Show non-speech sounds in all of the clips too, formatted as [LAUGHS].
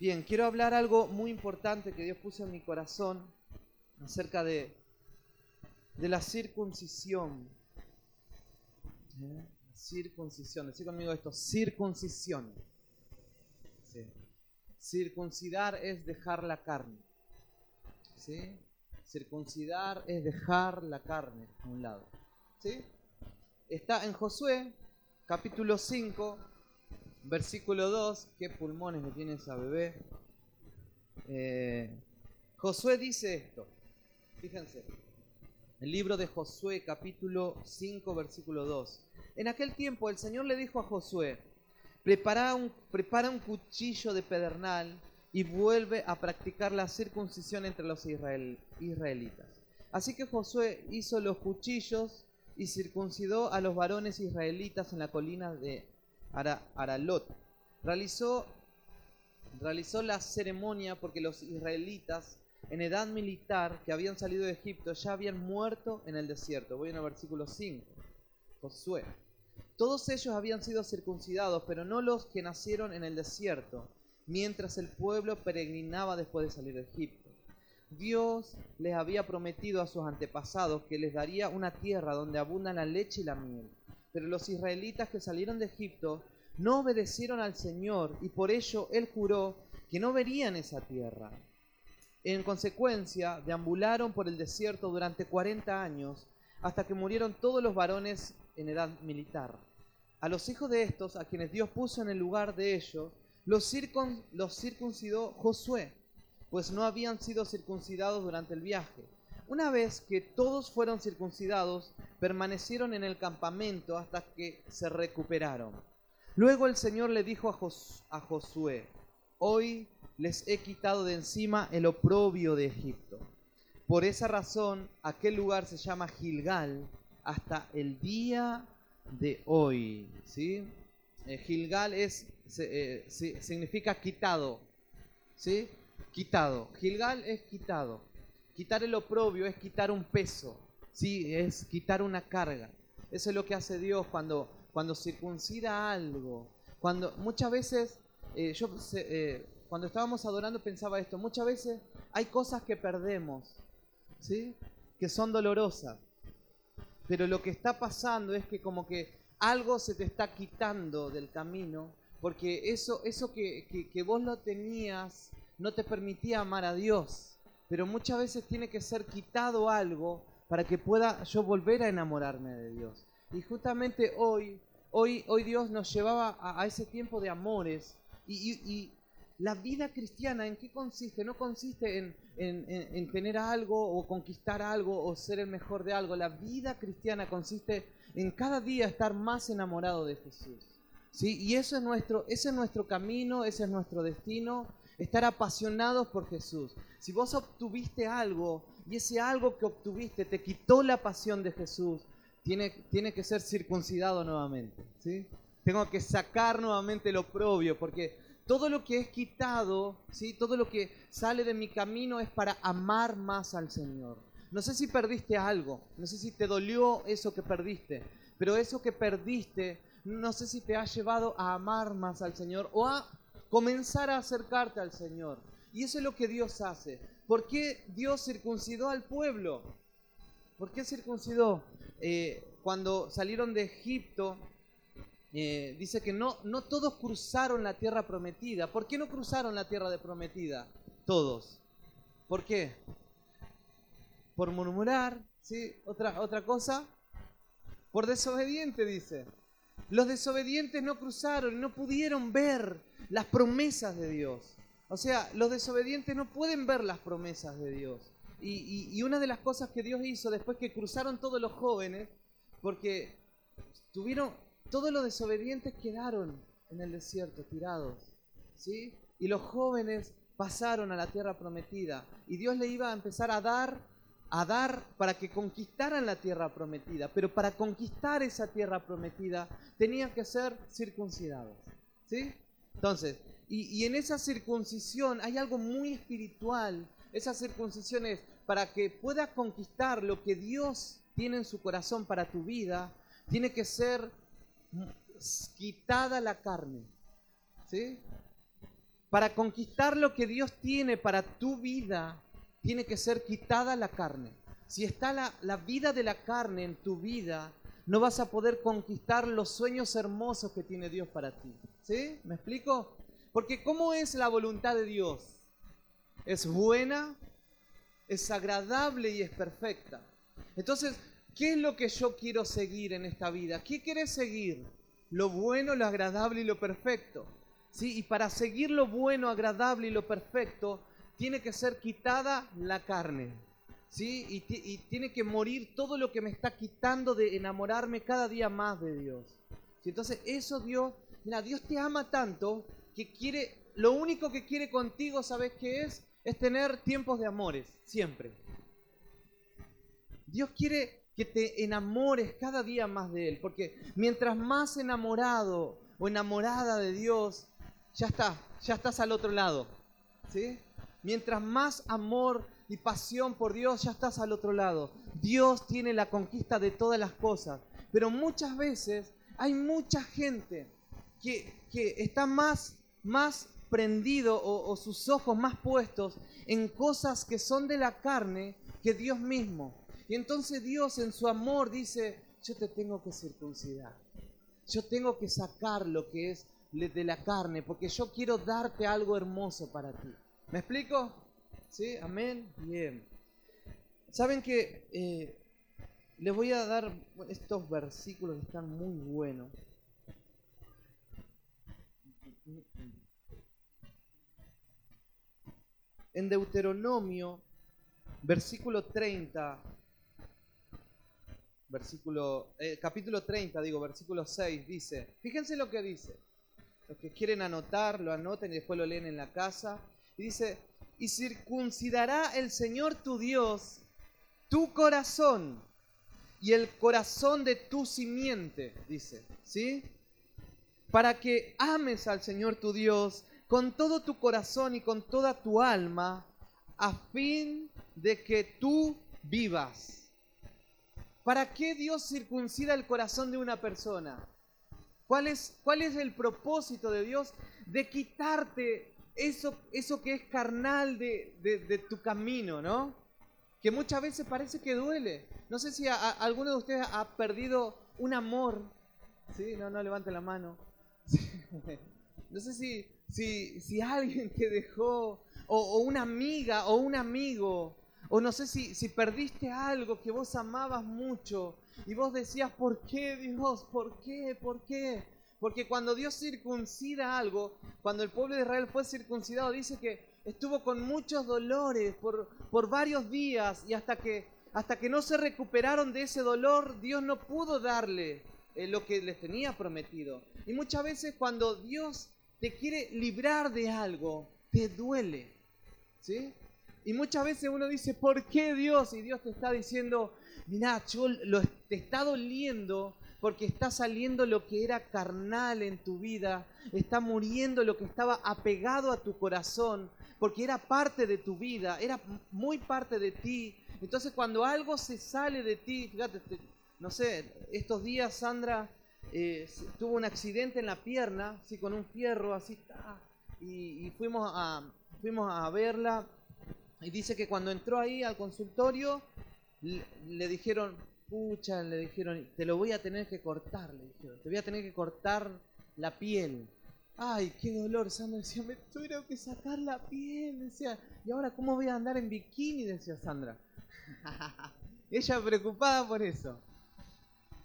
Bien, quiero hablar algo muy importante que Dios puso en mi corazón acerca de, de la circuncisión. ¿Eh? Circuncisión, decí conmigo esto, circuncisión. Circuncidar es dejar la carne. ¿Sí? Circuncidar es dejar la carne a un lado. ¿Sí? Está en Josué, capítulo 5, versículo 2, qué pulmones me tiene esa bebé. Eh, Josué dice esto, fíjense, el libro de Josué capítulo 5 versículo 2. En aquel tiempo el Señor le dijo a Josué, prepara un cuchillo de pedernal y vuelve a practicar la circuncisión entre los israelitas. Así que Josué hizo los cuchillos y circuncidó a los varones israelitas en la colina de Aralot. Realizó, realizó la ceremonia porque los israelitas en edad militar que habían salido de Egipto ya habían muerto en el desierto. Voy en el versículo 5. Josué. Todos ellos habían sido circuncidados, pero no los que nacieron en el desierto, mientras el pueblo peregrinaba después de salir de Egipto. Dios les había prometido a sus antepasados que les daría una tierra donde abundan la leche y la miel. Pero los israelitas que salieron de Egipto no obedecieron al Señor y por ello Él juró que no verían esa tierra. En consecuencia, deambularon por el desierto durante 40 años hasta que murieron todos los varones en edad militar. A los hijos de estos, a quienes Dios puso en el lugar de ellos, los, los circuncidó Josué, pues no habían sido circuncidados durante el viaje. Una vez que todos fueron circuncidados, permanecieron en el campamento hasta que se recuperaron. Luego el Señor le dijo a, Josué, hoy les he quitado de encima el oprobio de Egipto. Por esa razón aquel lugar se llama Gilgal hasta el día de hoy. ¿sí? Eh, Gilgal es, eh, significa quitado. ¿sí? Quitado. Gilgal es quitado. Quitar el oprobio es quitar un peso. ¿sí? Es quitar una carga. Eso es lo que hace Dios cuando, cuando circuncida algo. Cuando muchas veces, eh, yo cuando estábamos adorando pensaba esto, muchas veces hay cosas que perdemos, ¿sí? que son dolorosas. Pero lo que está pasando es que como que algo se te está quitando del camino, porque eso, eso que, que, vos lo tenías no te permitía amar a Dios. Pero muchas veces tiene que ser quitado algo para que pueda yo volver a enamorarme de Dios. Y justamente hoy, hoy, hoy Dios nos llevaba a, ese tiempo de amores. y, la vida cristiana, ¿en qué consiste? No consiste en, tener algo o conquistar algo o ser el mejor de algo. La vida cristiana consiste en cada día estar más enamorado de Jesús. ¿sí? Y eso es nuestro, ese es nuestro camino, ese es nuestro destino, estar apasionados por Jesús. Si vos obtuviste algo y ese algo que obtuviste te quitó la pasión de Jesús, tiene, tiene que ser circuncidado nuevamente. ¿sí? Tengo que sacar nuevamente lo propio porque todo lo que es quitado, ¿sí? todo lo que sale de mi camino es para amar más al Señor. No sé si perdiste algo, no sé si te dolió eso que perdiste, pero eso que perdiste, no sé si te ha llevado a amar más al Señor o a comenzar a acercarte al Señor. Y eso es lo que Dios hace. ¿Por qué Dios circuncidó al pueblo? ¿Por qué circuncidó? Eh, cuando salieron de Egipto, eh, dice que no, no todos cruzaron la tierra prometida. ¿Por qué no cruzaron la tierra de prometida? Todos. ¿Por qué? Por murmurar, ¿sí? Otra, otra cosa. Por desobediente, dice. Los desobedientes no cruzaron, no pudieron ver las promesas de Dios. O sea, los desobedientes no pueden ver las promesas de Dios. Y, una de las cosas que Dios hizo después que cruzaron todos los jóvenes, porque tuvieron, todos los desobedientes quedaron en el desierto, tirados. ¿sí? Y los jóvenes pasaron a la tierra prometida. Y Dios le iba a empezar a dar, a dar para que conquistaran la tierra prometida. Pero para conquistar esa tierra prometida tenían que ser circuncidados. ¿sí? Entonces, y, y en esa circuncisión hay algo muy espiritual. Esa circuncisión es para que puedas conquistar lo que Dios tiene en su corazón para tu vida, tiene que ser quitada la carne. ¿Sí? para conquistar lo que Dios tiene para tu vida, tiene que ser quitada la carne. Si está la, vida de la carne en tu vida, no vas a poder conquistar los sueños hermosos que tiene Dios para ti. ¿Sí? ¿Me explico? Porque ¿cómo es la voluntad de Dios? Es buena, es agradable y es perfecta. Entonces, ¿qué es lo que yo quiero seguir en esta vida? ¿Qué quieres seguir? Lo bueno, lo agradable y lo perfecto. ¿Sí? Y para seguir lo bueno, agradable y lo perfecto, tiene que ser quitada la carne. ¿sí? Y, tiene que morir todo lo que me está quitando de enamorarme cada día más de Dios. Entonces eso Dios, mira, Dios te ama tanto que quiere, lo único que quiere contigo, ¿sabes qué es? Es tener tiempos de amores, siempre. Dios quiere que te enamores cada día más de Él, porque mientras más enamorado o enamorada de Dios, ya está, ya estás al otro lado, ¿sí? Mientras más amor y pasión por Dios, ya estás al otro lado. Dios tiene la conquista de todas las cosas. Pero muchas veces hay mucha gente que, está más, más prendido o, o sus ojos más puestos en cosas que son de la carne que Dios mismo. Y entonces Dios en su amor dice, yo te tengo que circuncidar. Yo tengo que sacar lo que es de la carne, porque yo quiero darte algo hermoso para ti. ¿Me explico? ¿Sí? Amén. Bien. Saben que eh, les voy a dar estos versículos que están muy buenos. En Deuteronomio, versículo 30, versículo, eh, capítulo 30, digo, versículo 6, dice, fíjense lo que dice. Los que quieren anotar, lo anoten y después lo leen en la casa. Y dice, y circuncidará el Señor tu Dios tu corazón y el corazón de tu simiente, dice, ¿sí? Para que ames al Señor tu Dios con todo tu corazón y con toda tu alma, a fin de que tú vivas. ¿Para qué Dios circuncida el corazón de una persona? ¿Cuál es, cuál es el propósito de Dios? De quitarte eso, eso que es carnal de, tu camino, ¿no? Que muchas veces parece que duele. No sé si alguno de ustedes ha perdido un amor. Sí, no, no levante la mano. [LAUGHS] no sé si, si, alguien te dejó, o, una amiga, o un amigo, o no sé si, si perdiste algo que vos amabas mucho y vos decías, ¿por qué Dios? ¿Por qué? ¿Por qué? Porque cuando Dios circuncida algo, cuando el pueblo de Israel fue circuncidado, dice que estuvo con muchos dolores por, por varios días y hasta que, hasta que no se recuperaron de ese dolor, Dios no pudo darle eh, lo que les tenía prometido. Y muchas veces cuando Dios te quiere librar de algo, te duele. ¿Sí? Y muchas veces uno dice, ¿por qué Dios? Y Dios te está diciendo, mira, yo te está doliendo porque está saliendo lo que era carnal en tu vida, está muriendo lo que estaba apegado a tu corazón, porque era parte de tu vida, era muy parte de ti. Entonces cuando algo se sale de ti, fíjate, no sé, estos días Sandra eh, tuvo un accidente en la pierna, sí, con un fierro así, y, y fuimos, a, fuimos a verla, y dice que cuando entró ahí al consultorio, le dijeron, pucha, le dijeron, te lo voy a tener que cortar, le dijeron, te voy a tener que cortar la piel. Ay, qué dolor, Sandra decía, me tuvieron que sacar la piel, decía, y ahora cómo voy a andar en bikini, decía Sandra. [LAUGHS] Ella preocupada por eso.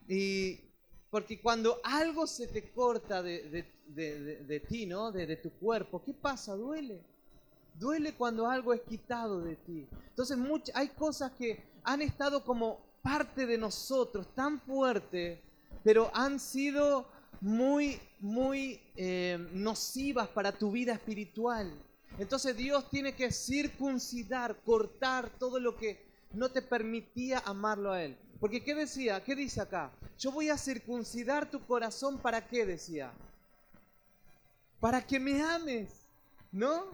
Y porque cuando algo se te corta de, de, ti, ¿no? De, tu cuerpo, ¿qué pasa? Duele. Duele cuando algo es quitado de ti. Entonces hay cosas que han estado como parte de nosotros tan fuerte, pero han sido muy, muy eh, nocivas para tu vida espiritual. Entonces Dios tiene que circuncidar, cortar todo lo que no te permitía amarlo a Él. Porque ¿qué decía? ¿Qué dice acá? Yo voy a circuncidar tu corazón para qué decía. Para que me ames, ¿no?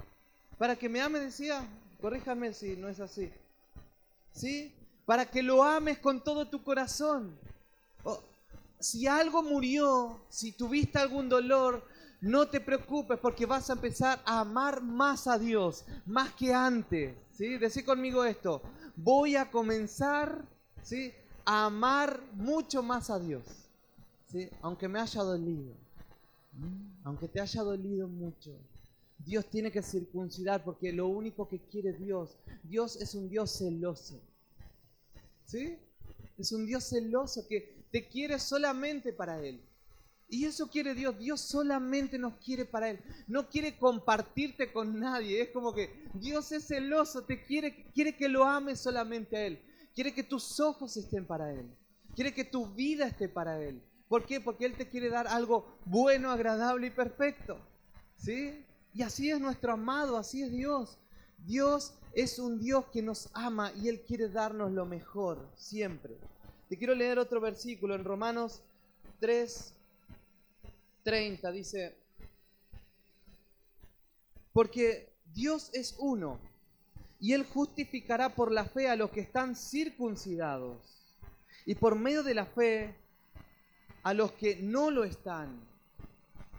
Para que me ames decía. Corríjame si no es así. ¿Sí? Para que lo ames con todo tu corazón. si algo murió, si tuviste algún dolor, no te preocupes porque vas a empezar a amar más a Dios, más que antes. ¿sí? Decí conmigo esto, voy a comenzar a amar mucho más a Dios, aunque me haya dolido, aunque te haya dolido mucho. Dios tiene que circuncidar porque lo único que quiere Dios, Dios es un Dios celoso. Es un Dios celoso que te quiere solamente para Él. Y eso quiere Dios. Dios solamente nos quiere para Él. No quiere compartirte con nadie. Es como que Dios es celoso, te quiere, quiere que lo ames solamente a Él. Quiere que tus ojos estén para Él. Quiere que tu vida esté para Él. ¿Por qué? Porque Él te quiere dar algo bueno, agradable y perfecto. ¿Sí? Y así es nuestro amado, así es Dios. Dios es un Dios que nos ama y Él quiere darnos lo mejor, siempre. Te quiero leer otro versículo en Romanos 3, 30. Dice, porque Dios es uno y Él justificará por la fe a los que están circuncidados y por medio de la fe a los que no lo están.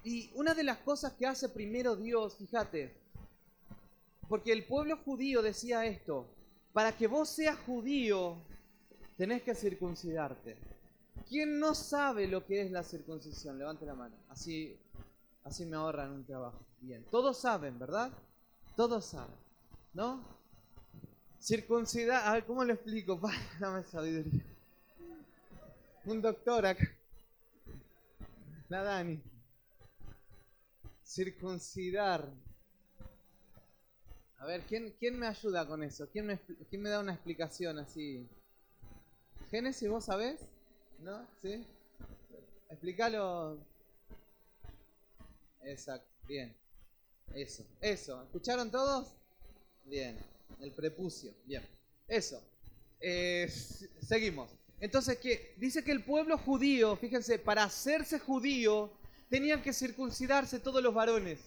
Y una de las cosas que hace primero Dios, fíjate, porque el pueblo judío decía esto, para que vos seas judío, tenés que circuncidarte. ¿Quién no sabe lo que es la circuncisión? Levante la mano. Así, así me ahorran un trabajo. Bien. Todos saben, ¿verdad? Todos saben. ¿No? Circuncidar. A ver, ¿cómo lo explico? [LAUGHS] Dame sabiduría. Un doctor acá. La Dani circuncidar. A ver, ¿quién, quién me ayuda con eso? ¿Quién me, ¿Quién me da una explicación así? Génesis, ¿vos sabés? ¿No? ¿Sí? Explícalo. Exacto, bien. Eso, eso. ¿Escucharon todos? Bien. El prepucio, bien. Eso. Eh, seguimos. Entonces, ¿qué? dice que el pueblo judío, fíjense, para hacerse judío, tenían que circuncidarse todos los varones.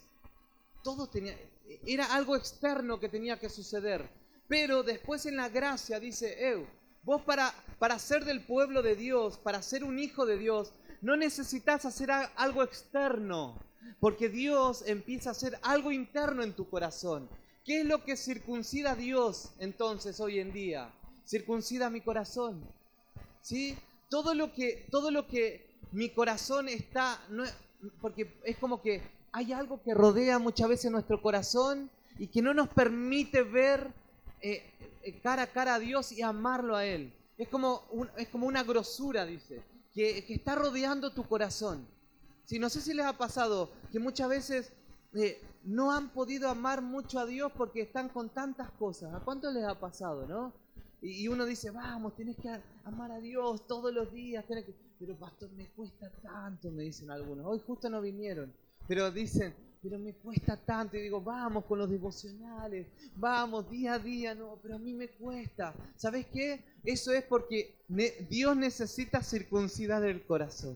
Todo tenía, era algo externo que tenía que suceder. Pero después en la gracia dice, Eu, vos para, para ser del pueblo de Dios, para ser un hijo de Dios, no necesitas hacer algo externo, porque Dios empieza a hacer algo interno en tu corazón. ¿Qué es lo que circuncida a Dios entonces hoy en día? Circuncida mi corazón. ¿Sí? Todo lo que, todo lo que mi corazón está, porque es como que hay algo que rodea muchas veces nuestro corazón y que no nos permite ver eh, eh, cara a cara a Dios y amarlo a Él. Es como, es como una grosura, dice, que, está rodeando tu corazón. Si no sé si les ha pasado que muchas veces eh, no han podido amar mucho a Dios porque están con tantas cosas. ¿A cuánto les ha pasado, no? Y, uno dice, vamos, tienes que amar a Dios todos los días. que... Pero pastor, me cuesta tanto, me dicen algunos. Hoy justo no vinieron, pero dicen, pero me cuesta tanto. Y digo, vamos con los devocionales, vamos día a día. No, pero a mí me cuesta. ¿Sabes qué? Eso es porque Dios necesita circuncidar el corazón.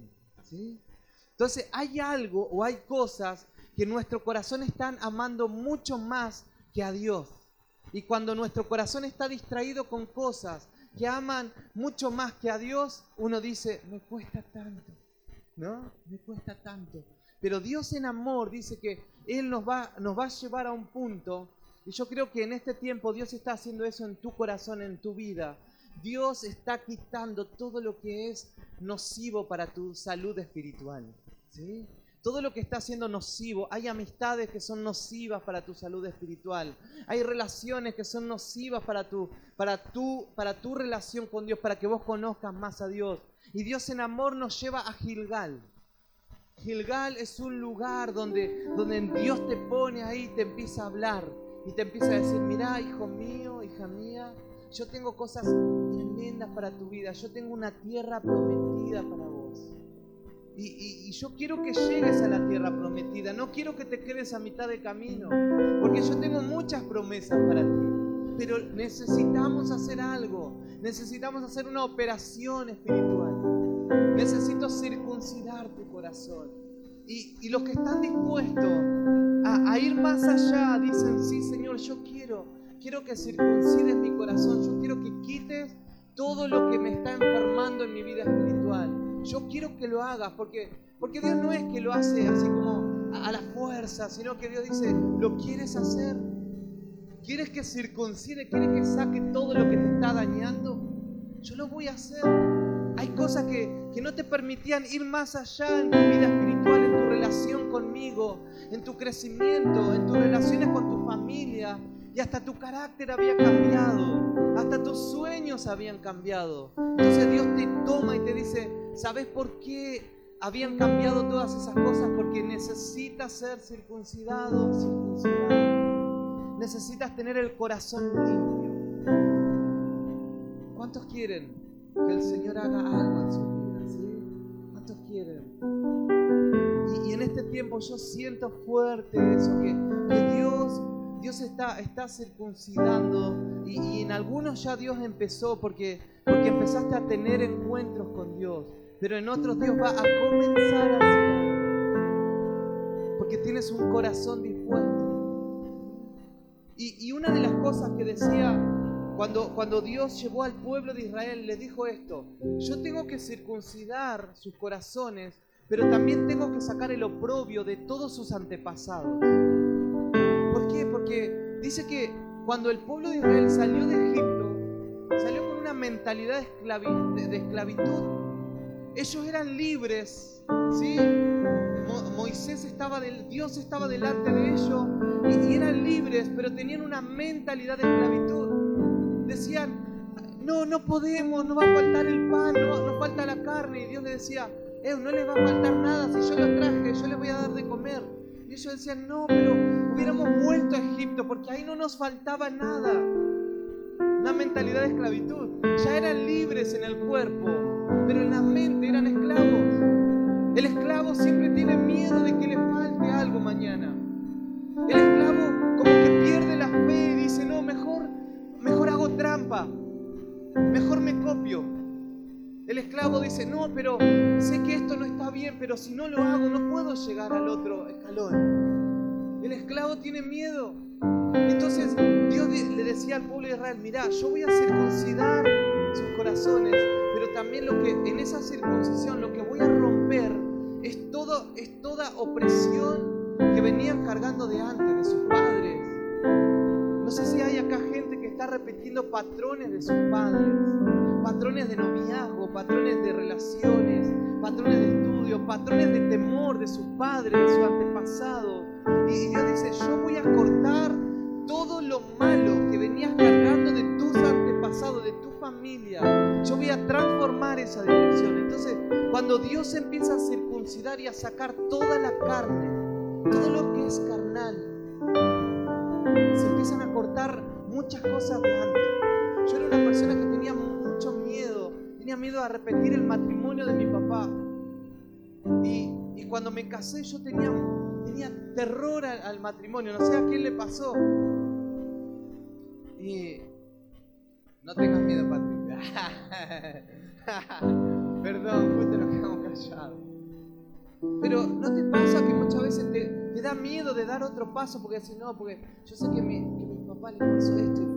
Entonces hay algo o hay cosas que nuestro corazón están amando mucho más que a Dios. Y cuando nuestro corazón está distraído con cosas que aman mucho más que a Dios, uno dice, me cuesta tanto, ¿no? Me cuesta tanto. Pero Dios en amor dice que Él nos va, a llevar a un punto, y yo creo que en este tiempo Dios está haciendo eso en tu corazón, en tu vida. Dios está quitando todo lo que es nocivo para tu salud espiritual. ¿sí? todo lo que está siendo nocivo. Hay amistades que son nocivas para tu salud espiritual. Hay relaciones que son nocivas para tu, para tu, para tu relación con Dios, para que vos conozcas más a Dios. Y Dios en amor nos lleva a Gilgal. Gilgal es un lugar donde, donde Dios te pone ahí, te empieza a hablar y te empieza a decir, mira, hijo mío, hija mía, yo tengo cosas tremendas para tu vida, yo tengo una tierra prometida para vos. Y, yo quiero que llegues a la tierra prometida. No quiero que te quedes a mitad de camino. Porque yo tengo muchas promesas para ti. Pero necesitamos hacer algo. Necesitamos hacer una operación espiritual. Necesito circuncidar tu corazón. Y, los que están dispuestos a, a ir más allá dicen, sí Señor, yo quiero. Quiero que circuncides mi corazón. Yo quiero que quites todo lo que me está enfermando en mi vida espiritual yo quiero que lo hagas, porque, porque Dios no es que lo hace así como a la fuerza, sino que Dios dice, ¿lo quieres hacer? ¿Quieres que circuncide? ¿Quieres que saque todo lo que te está dañando? Yo lo voy a hacer. Hay cosas que, que no te permitían ir más allá en tu vida espiritual, en tu relación conmigo, en tu crecimiento, en tus relaciones con tu familia. Y hasta tu carácter había cambiado, hasta tus sueños habían cambiado. Entonces Dios te toma y te dice, ¿sabes por qué habían cambiado todas esas cosas? Porque necesitas ser circuncidado, circuncidado. Necesitas tener el corazón limpio. ¿Cuántos quieren que el Señor haga algo en su vida? ¿sí? ¿Cuántos quieren? Y, y, en este tiempo yo siento fuerte eso, que, que Dios Dios está, está circuncidando y, en algunos ya Dios empezó porque, porque empezaste a tener encuentros con Dios, pero en otros Dios va a comenzar a hacer porque tienes un corazón dispuesto. Y, y, una de las cosas que decía cuando, cuando Dios llevó al pueblo de Israel, le dijo esto, yo tengo que circuncidar sus corazones, pero también tengo que sacar el oprobio de todos sus antepasados. ¿Por qué? Porque dice que cuando el pueblo de Israel salió de Egipto, salió con una mentalidad de, esclavitud. Ellos eran libres, ¿sí? Moisés estaba del, Dios estaba delante de ellos y, eran libres, pero tenían una mentalidad de esclavitud. Decían, no, no podemos, no va a faltar el pan, no, falta la carne. Y Dios le decía, no les va a faltar nada, si yo lo traje, yo les voy a dar de comer. Y ellos decían, no, pero hubiéramos vuelto a Egipto porque ahí no nos faltaba nada. Una mentalidad de esclavitud. Ya eran libres en el cuerpo, pero en la mente eran dice, no, pero sé que esto no está bien, pero si no lo hago no puedo llegar al otro escalón. El esclavo tiene miedo. Entonces Dios le decía al pueblo de Israel, mira, yo voy a circuncidar sus corazones, pero también lo que en esa circuncisión lo que voy a romper es, todo, es toda opresión que venían cargando de antes, de sus padres. No sé si hay acá gente que está repitiendo patrones de sus padres patrones de noviazgo, patrones de relaciones, patrones de estudio, patrones de temor de sus padres, de su antepasado. Y Dios dice, yo voy a cortar todo lo malo que venías cargando de tus antepasados, de tu familia. Yo voy a transformar esa dirección. Entonces, cuando Dios empieza a circuncidar y a sacar toda la carne, todo lo que es carnal, se empiezan a cortar muchas cosas de antes. Yo era una persona que tenía tenía miedo a repetir el matrimonio de mi papá. Y, cuando me casé yo tenía, tenía terror al, matrimonio, no sé a quién le pasó. Y no tengas miedo, Patricia. [LAUGHS] Perdón, pues te lo quedamos callados. Pero ¿no te pasa que muchas veces te, da miedo de dar otro paso? Porque si no, porque yo sé que, mi, que mi papá le pasó esto y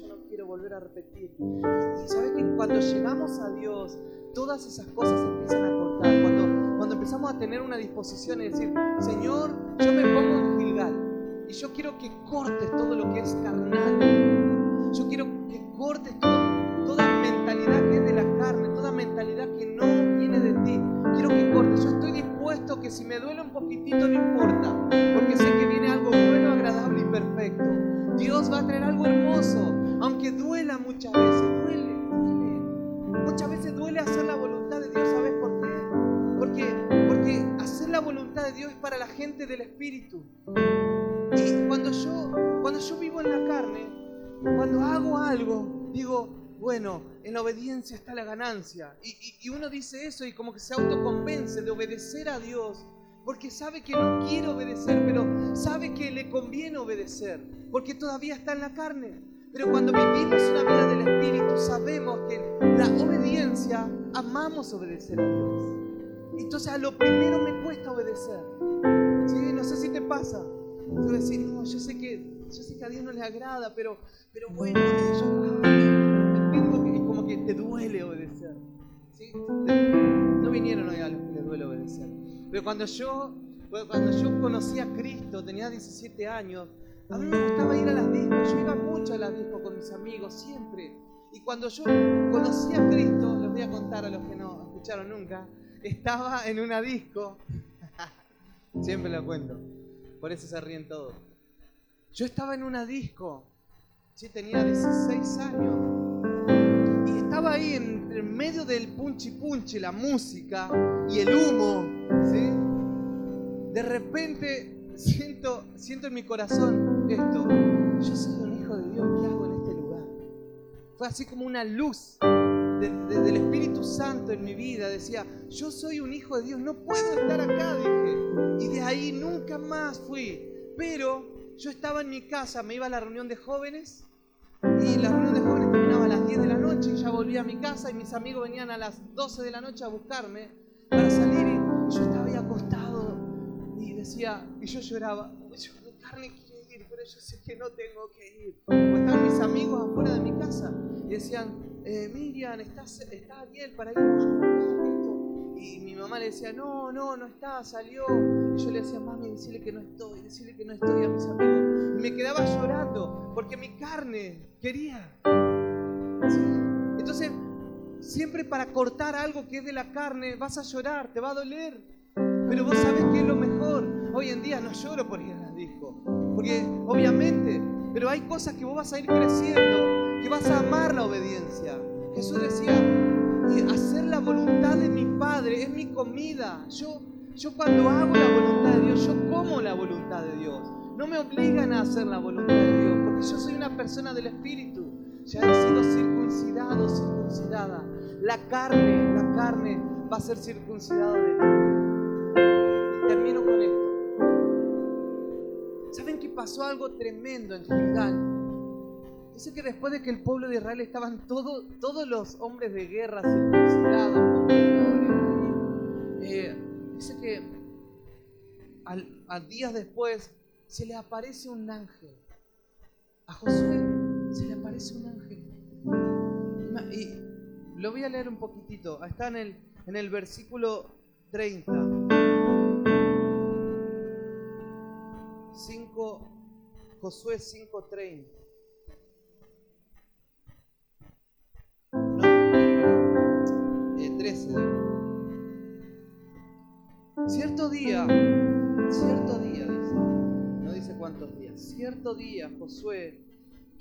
yo no quiero volver a repetir. Y, sabes que cuando llegamos a Dios, todas esas cosas empiezan a cortar. Cuando, cuando empezamos a tener una disposición y decir, Señor, yo me pongo en Gilgal y yo quiero que cortes todo lo que es carnal. Yo quiero que cortes toda mentalidad que es de la carne, toda mentalidad que no viene de ti. Quiero que cortes. Yo estoy dispuesto que si me duele un poquitito no importa, porque sé que viene algo bueno, agradable y perfecto. Dios va a traer algo del Espíritu. Y cuando yo, cuando yo vivo en la carne, cuando hago algo, digo, bueno, en la obediencia está la ganancia. Y, y, uno dice eso y como que se autoconvence de obedecer a Dios porque sabe que no quiere obedecer, pero sabe que le conviene obedecer, porque todavía está en la carne. Pero cuando vivimos una vida del Espíritu, sabemos que la obediencia, amamos obedecer a Dios. Entonces a lo primero me cuesta obedecer. Pasa. Tú decir, no, yo sé que, yo sé que a Dios no le agrada, pero, pero bueno, yo tengo que, como que te duele obedecer. ¿Sí? No vinieron hoy a los que les duele obedecer. Pero cuando yo Cuando yo conocí a Cristo, tenía 17 años, a mí me gustaba ir a las discos, yo iba mucho a las discos con mis amigos, siempre. Y cuando yo conocí a Cristo, les voy a contar a los que no escucharon nunca, estaba en una disco, [LAUGHS] siempre lo cuento, por eso se ríen todos. Yo estaba en una disco, sí, tenía 16 años, y estaba ahí en, medio del punchi punchi, la música y el humo. De repente siento, siento en mi corazón esto, yo soy un hijo de Dios, ¿qué hago en este lugar? Fue así como una luz del Espíritu Santo en mi vida. Decía, yo soy un hijo de Dios, no puedo estar acá, dije. Y de ahí nunca más fui. Pero yo estaba en mi casa, me iba a la reunión de jóvenes y la reunión de jóvenes terminaba a las 10 de la noche y ya volvía a mi casa y mis amigos venían a las 12 de la noche a buscarme para salir y yo estaba ahí acostado y decía, y yo lloraba, yo, carne ir, pero yo sé que no tengo que ir. O estaban mis amigos afuera de mi casa y decían, eh, Miriam, ¿está, ¿está Ariel para ir? Y mi mamá le decía, no, no, no está, salió. Y yo le decía, mami, decirle que no estoy, decirle que no estoy a mis amigos. Y me quedaba llorando porque mi carne quería. Entonces, siempre para cortar algo que es de la carne, vas a llorar, te va a doler. Pero vos sabés que es lo mejor. Hoy en día no lloro por ir. Porque obviamente, pero hay cosas que vos vas a ir creciendo que vas a amar la obediencia. Jesús decía, hacer la voluntad de mi Padre es mi comida. Yo, yo cuando hago la voluntad de Dios, yo como la voluntad de Dios. No me obligan a hacer la voluntad de Dios, porque yo soy una persona del Espíritu. Ya he sido circuncidado, circuncidada. La carne, la carne va a ser circuncidada de ti. Y termino con esto. ¿Saben que pasó algo tremendo en Gilgal? Dice que después de que el pueblo de Israel estaban todos los hombres de guerra circuncidados, eh, dice que a días después se le aparece un ángel. A Josué se le aparece un ángel. Y lo voy a leer un poquitito. Está en el, en el versículo 30. 5, Josué 5:30. Cierto día, cierto día, dice, no dice cuántos días, cierto día Josué,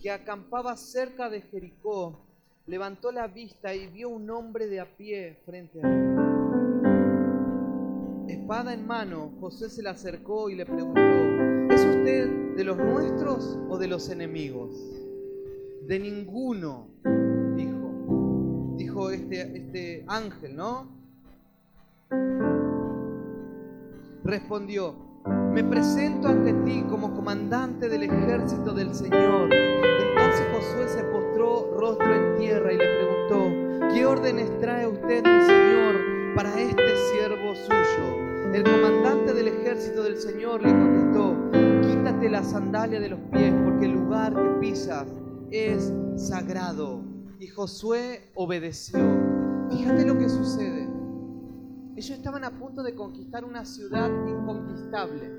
que acampaba cerca de Jericó, levantó la vista y vio un hombre de a pie frente a él. Espada en mano, Josué se le acercó y le preguntó, ¿es de los nuestros o de los enemigos? De ninguno, dijo, dijo este, este ángel, ¿no? respondió, me presento ante ti como comandante del ejército del Señor. Entonces Josué se postró rostro en tierra y le preguntó, ¿qué órdenes trae usted, mi Señor, para este siervo suyo? El comandante del ejército del Señor le contestó, la sandalia de los pies, porque el lugar que pisas es sagrado. Y Josué obedeció. Fíjate lo que sucede. Ellos estaban a punto de conquistar una ciudad inconquistable,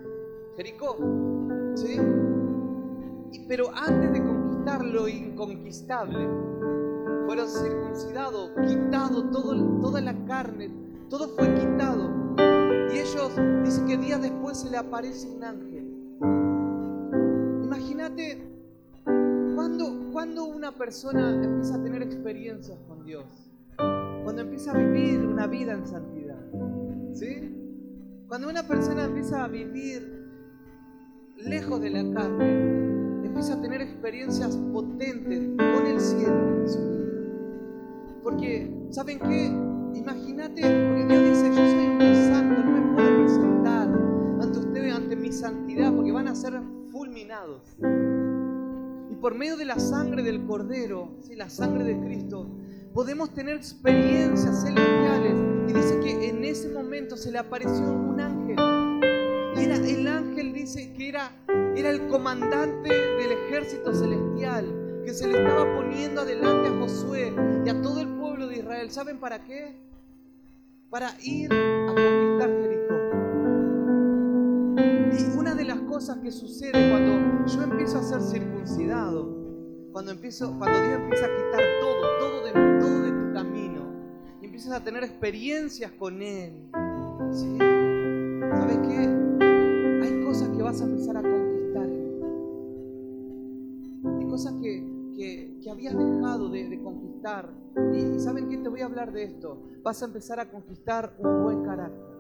Jericó. ¿Sí? pero antes de conquistar lo inconquistable, fueron circuncidados, quitado todo, toda la carne, todo fue quitado. Y ellos, dice que días después se le aparece un ángel. Cuando, cuando una persona empieza a tener experiencias con Dios, cuando empieza a vivir una vida en santidad. ¿Sí? Cuando una persona empieza a vivir lejos de la carne, empieza a tener experiencias potentes con el cielo en su vida. Porque, ¿saben qué? Imagínate, porque Dios dice, yo soy muy santo, no me puedo presentar ante ustedes, ante mi santidad, porque van a ser fulminados. Y por medio de la sangre del Cordero, ¿sí? la sangre de Cristo, podemos tener experiencias celestiales. Y dice que en ese momento se le apareció un ángel. Y era, el ángel dice que era, era el comandante del ejército celestial que se le estaba poniendo adelante a Josué y a todo el pueblo de Israel. ¿Saben para qué? Para ir a conquistar Jericó. Cosas que suceden cuando yo empiezo a ser circuncidado, cuando, empiezo, cuando Dios empieza a quitar todo, todo de, todo de tu camino, y empiezas a tener experiencias con Él, ¿sí? ¿sabes qué? Hay cosas que vas a empezar a conquistar. Hay cosas que, que, que habías dejado de, de conquistar. Y, y ¿saben qué? Te voy a hablar de esto. Vas a empezar a conquistar un buen carácter.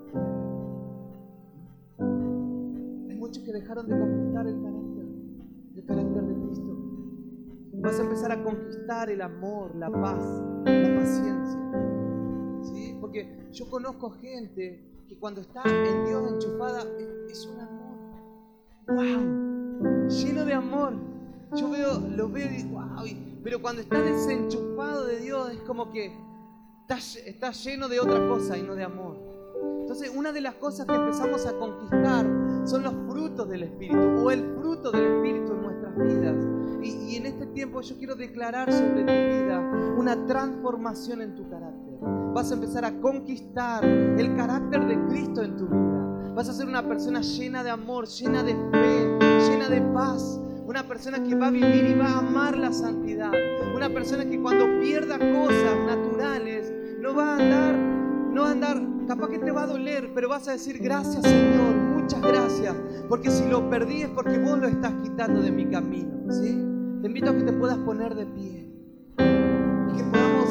Que dejaron de conquistar el carácter, el carácter de Cristo. Vas a empezar a conquistar el amor, la paz, la paciencia. ¿Sí? Porque yo conozco gente que cuando está en Dios enchufada es, un amor. ¡Wow! Lleno de amor. Yo veo, lo veo y wow. Pero cuando está desenchufado de Dios es como que está, está lleno de otra cosa y no de amor. Entonces, una de las cosas que empezamos a conquistar son los frutos del Espíritu o el fruto del Espíritu en nuestras vidas. Y, en este tiempo yo quiero declarar sobre tu vida una transformación en tu carácter. Vas a empezar a conquistar el carácter de Cristo en tu vida. Vas a ser una persona llena de amor, llena de fe, llena de paz. Una persona que va a vivir y va a amar la santidad. Una persona que cuando pierda cosas naturales no va a andar, no va a andar, capaz que te va a doler, pero vas a decir gracias Señor, muchas gracias, porque si lo perdí es porque vos lo estás quitando de mi camino. Te invito a que te puedas poner de pie y que podamos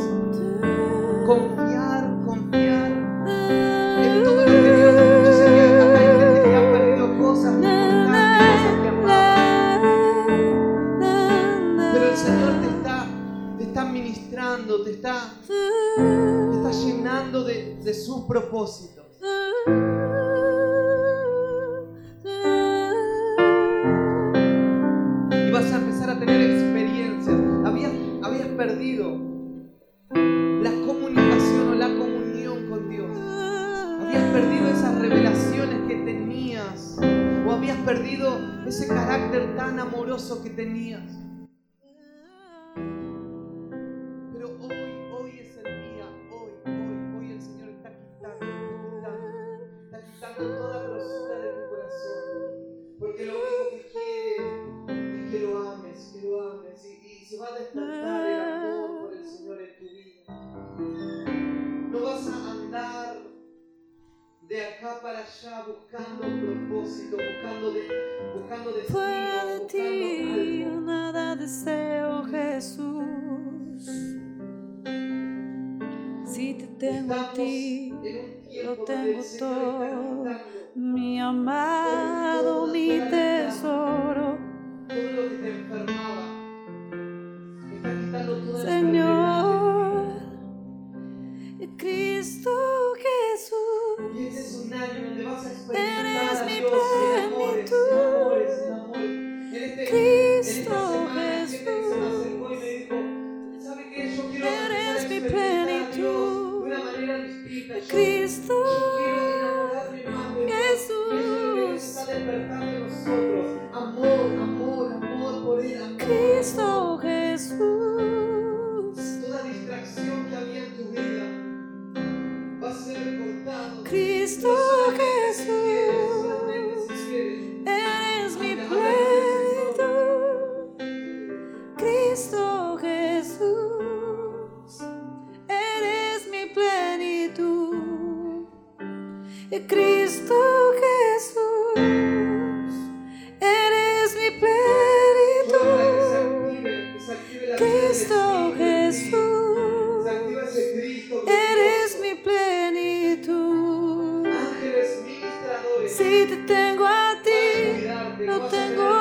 confiar, confiar en todo lo que Dios. Yo sé que hay gente que ha perdido cosas importantes, cosas que. Pero el Señor te está, te está ministrando, te está, te está llenando de, de sus propósitos. Perdido la comunicación o la comunión con Dios. Habías perdido esas revelaciones que tenías. O habías perdido ese carácter tan amoroso que tenías. Ti, en tiempo lo tengo todo. mi amado, mi tesoro. todo lo que te enfermaba. Está quitando toda la Señor, te tengo a ti, no tengo